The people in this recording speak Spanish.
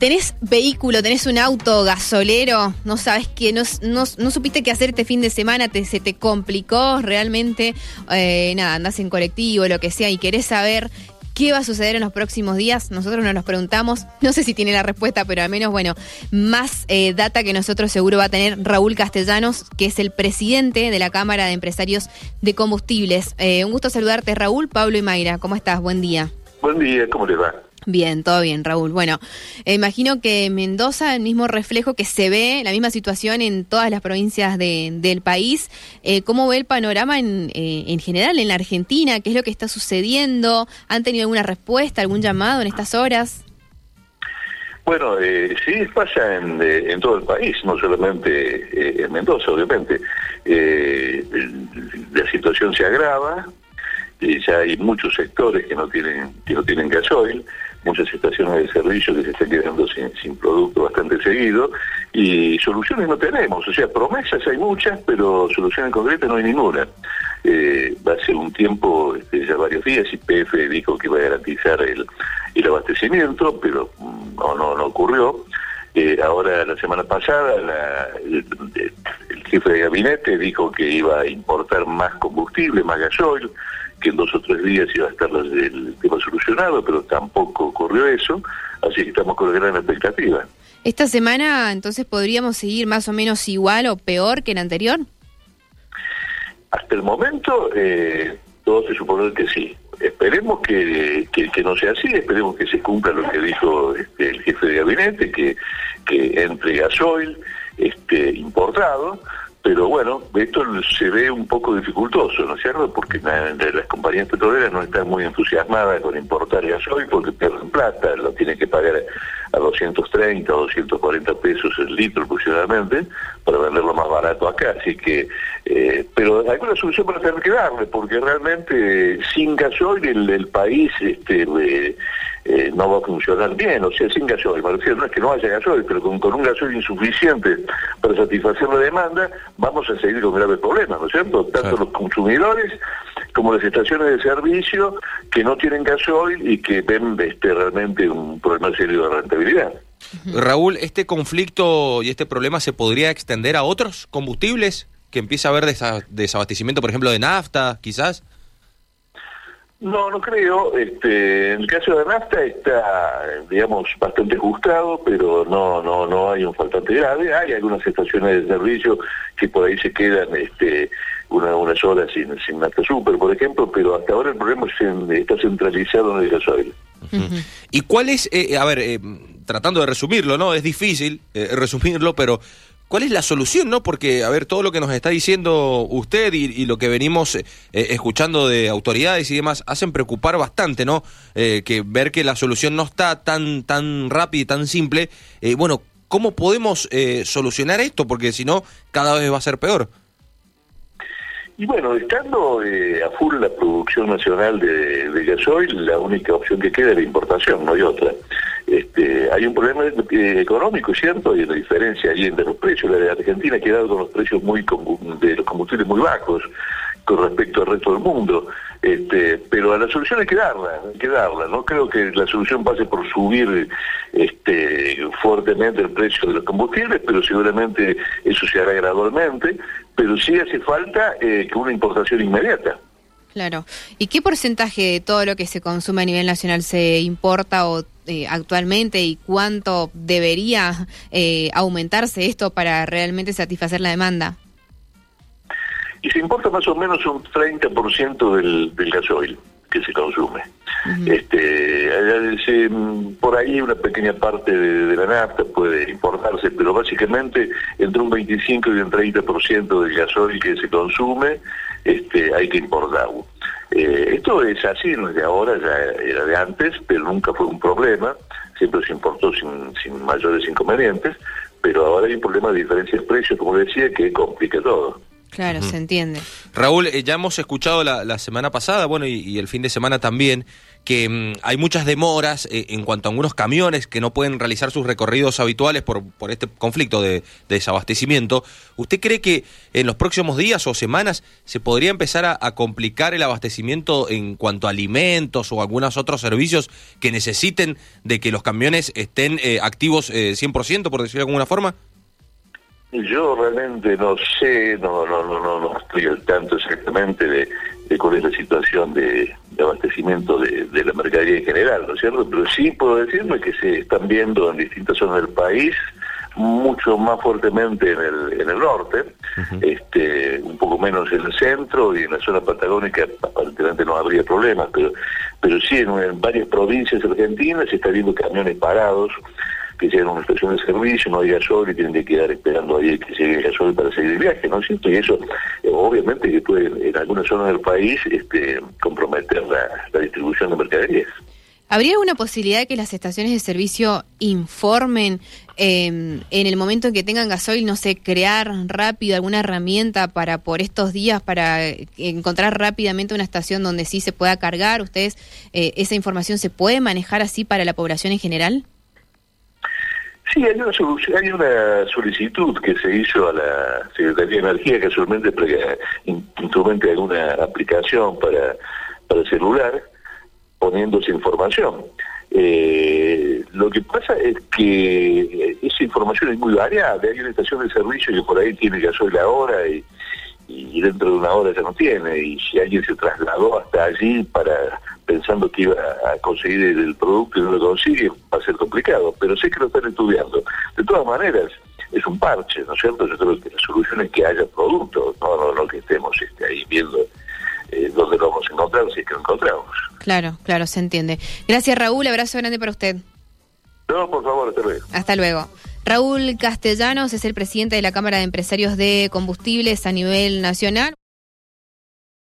Tenés vehículo, tenés un auto gasolero, no sabes qué, no, supiste qué hacer este fin de semana, te, se te complicó realmente, eh, nada, andás en colectivo, lo que sea, y querés saber qué va a suceder en los próximos días. Nosotros no nos preguntamos, no sé si tiene la respuesta, pero al menos, bueno, más eh, data que nosotros seguro va a tener Raúl Castellanos, que es el presidente de la Cámara de Empresarios de Combustibles. Eh, un gusto saludarte, Raúl, Pablo y Mayra. ¿Cómo estás? Buen día. Buen día, ¿cómo le va? Bien, todo bien, Raúl. Bueno, eh, imagino que Mendoza, el mismo reflejo que se ve, la misma situación en todas las provincias del país. Eh, ¿Cómo ve el panorama en, eh, en general en la Argentina? ¿Qué es lo que está sucediendo? ¿Han tenido alguna respuesta, algún llamado en estas horas? Bueno, sí, pasa en, en, todo el país, no solamente en Mendoza, obviamente. la situación se agrava, ya hay muchos sectores que no tienen que no tienen gasoil, muchas estaciones de servicio que se están quedando sin, producto bastante seguido y soluciones no tenemos, o sea, promesas hay muchas, pero soluciones concretas no hay ninguna. Eh, ser un tiempo, este, ya varios días, y PF dijo que iba a garantizar el, el abastecimiento, pero mm, no, no, no ocurrió. Eh, ahora, la semana pasada, el, jefe de gabinete dijo que iba a importar más combustible, más gasoil, que en dos o tres días iba a estar el tema solucionado, pero tampoco ocurrió eso, así que estamos con gran expectativa. ¿Esta semana entonces podríamos seguir más o menos igual o peor que la anterior? Hasta el momento, eh, todo se supone que sí. Esperemos que, que, no sea así, esperemos que se cumpla lo que dijo este, el jefe de gabinete, que, que entre gasoil este, importado, pero bueno, esto se ve un poco dificultoso, ¿no es cierto? Porque las compañías petroleras no están muy entusiasmadas con importar gasoil porque pierden plata, lo tienen que pagar a 230 o 240 pesos el litro aproximadamente para venderlo más barato acá, así que, eh, pero alguna solución para tener que darle, porque realmente sin gasoil el, el país este, eh, eh, no va a funcionar bien, o sea, sin gasoil, me refiero, no es que no haya gasoil, pero con, con un gasoil insuficiente para satisfacer la demanda, vamos a seguir con graves problemas, ¿no es cierto? Tanto los consumidores como las estaciones de servicio que no tienen gasoil y que ven este, realmente un problema serio de rentabilidad. Raúl, ¿este conflicto y este problema se podría extender a otros combustibles? ¿Que empiece a haber desabastecimiento, por ejemplo, de nafta, quizás? No, no creo. Este, en el caso de nafta está, digamos, bastante ajustado, pero no, no, no hay un faltante grave. Hay algunas estaciones de servicio que por ahí se quedan, este, una, unas horas sin, sin nafta super, por ejemplo, pero hasta ahora el problema está centralizado en el gasoil. ¿Y cuál es, eh, a ver, eh, tratando de resumirlo, ¿no? Es difícil eh, resumirlo, pero ¿Cuál es la solución, no? Porque, a ver, todo lo que nos está diciendo usted y, lo que venimos eh, escuchando de autoridades y demás hacen preocupar bastante, ¿no? Eh, que ver que la solución no está tan, tan rápida y tan simple. Eh, bueno, ¿cómo podemos solucionar esto? Porque si no, cada vez va a ser peor. Y bueno, estando a full la producción nacional de, de gasoil, la única opción que queda es la importación, no hay otra. Este, hay un problema económico, ¿cierto? Hay una diferencia ahí entre los precios. La de Argentina ha quedado con los precios muy de los combustibles muy bajos con respecto al resto del mundo. Este, pero a la solución hay que darla, hay que darla. No creo que la solución pase por subir este, fuertemente el precio de los combustibles, pero seguramente eso se hará gradualmente. Pero sí hace falta eh, que una importación inmediata. Claro. ¿Y qué porcentaje de todo lo que se consume a nivel nacional se importa o eh, actualmente y cuánto debería eh, aumentarse esto para realmente satisfacer la demanda? Y se importa más o menos un 30% del, del gasoil que se consume. este, por ahí una pequeña parte de, la nafta puede importarse, pero básicamente entre un 25 y un 30% del gasoil que se consume este, hay que importarlo. Eh, esto es así, no ahora, ya era de antes, pero nunca fue un problema, siempre se importó sin, sin mayores inconvenientes, pero ahora hay un problema de diferencia de precios, como decía, que complica todo. Claro, se entiende. Raúl, eh, ya hemos escuchado la, semana pasada, bueno, y, el fin de semana también, que mm, hay muchas demoras eh, en cuanto a algunos camiones que no pueden realizar sus recorridos habituales por, por este conflicto de, desabastecimiento. ¿Usted cree que en los próximos días o semanas se podría empezar a, complicar el abastecimiento en cuanto a alimentos o algunos otros servicios que necesiten de que los camiones estén eh, activos 100%, por decirlo de alguna forma? Yo realmente no sé, no no no no, no estoy al tanto exactamente de, cuál es la situación de, abastecimiento de, la mercadería en general, ¿no es cierto? Pero sí puedo decirme que se están viendo en distintas zonas del país, mucho más fuertemente en el, en el norte, este, un poco menos en el centro y en la zona patagónica aparentemente no habría problemas, pero, pero sí en, en varias provincias argentinas se está viendo camiones parados que llegan a una estación de servicio, no hay gasoil y tienen que quedar esperando ahí que llegue el gasoil para seguir el viaje, ¿no es cierto? Y eso eh, obviamente que puede en algunas zonas del país este, comprometer la, distribución de mercaderías. ¿Habría alguna posibilidad de que las estaciones de servicio informen em, en el momento en que tengan gasoil, no sé, crear rápido alguna herramienta para por estos días, para encontrar rápidamente una estación donde sí se pueda cargar? ¿Ustedes, eh, esa información se puede manejar así para la población en general? Sí, hay una, solicitud que se hizo a la Secretaría de Energía que instrumente alguna aplicación para, para celular poniéndose información. Eh, lo que pasa es que esa información es muy variable. Hay una estación de servicio que por ahí tiene gasoil ahora y, y dentro de una hora ya no tiene. Y si alguien se trasladó hasta allí para pensando que iba a conseguir el producto y no lo consigue, va a ser complicado, pero sé que lo están estudiando. De todas maneras, es un parche, ¿no es cierto? Yo creo que la solución es que haya producto, no, no, que estemos este, ahí viendo eh, dónde lo vamos a encontrar, si es que lo encontramos. Claro, claro, se entiende. Gracias, Raúl, abrazo grande para usted. No, por favor, hasta luego. Hasta luego. Raúl Castellanos es el presidente de la Cámara de Empresarios de Combustibles a nivel nacional.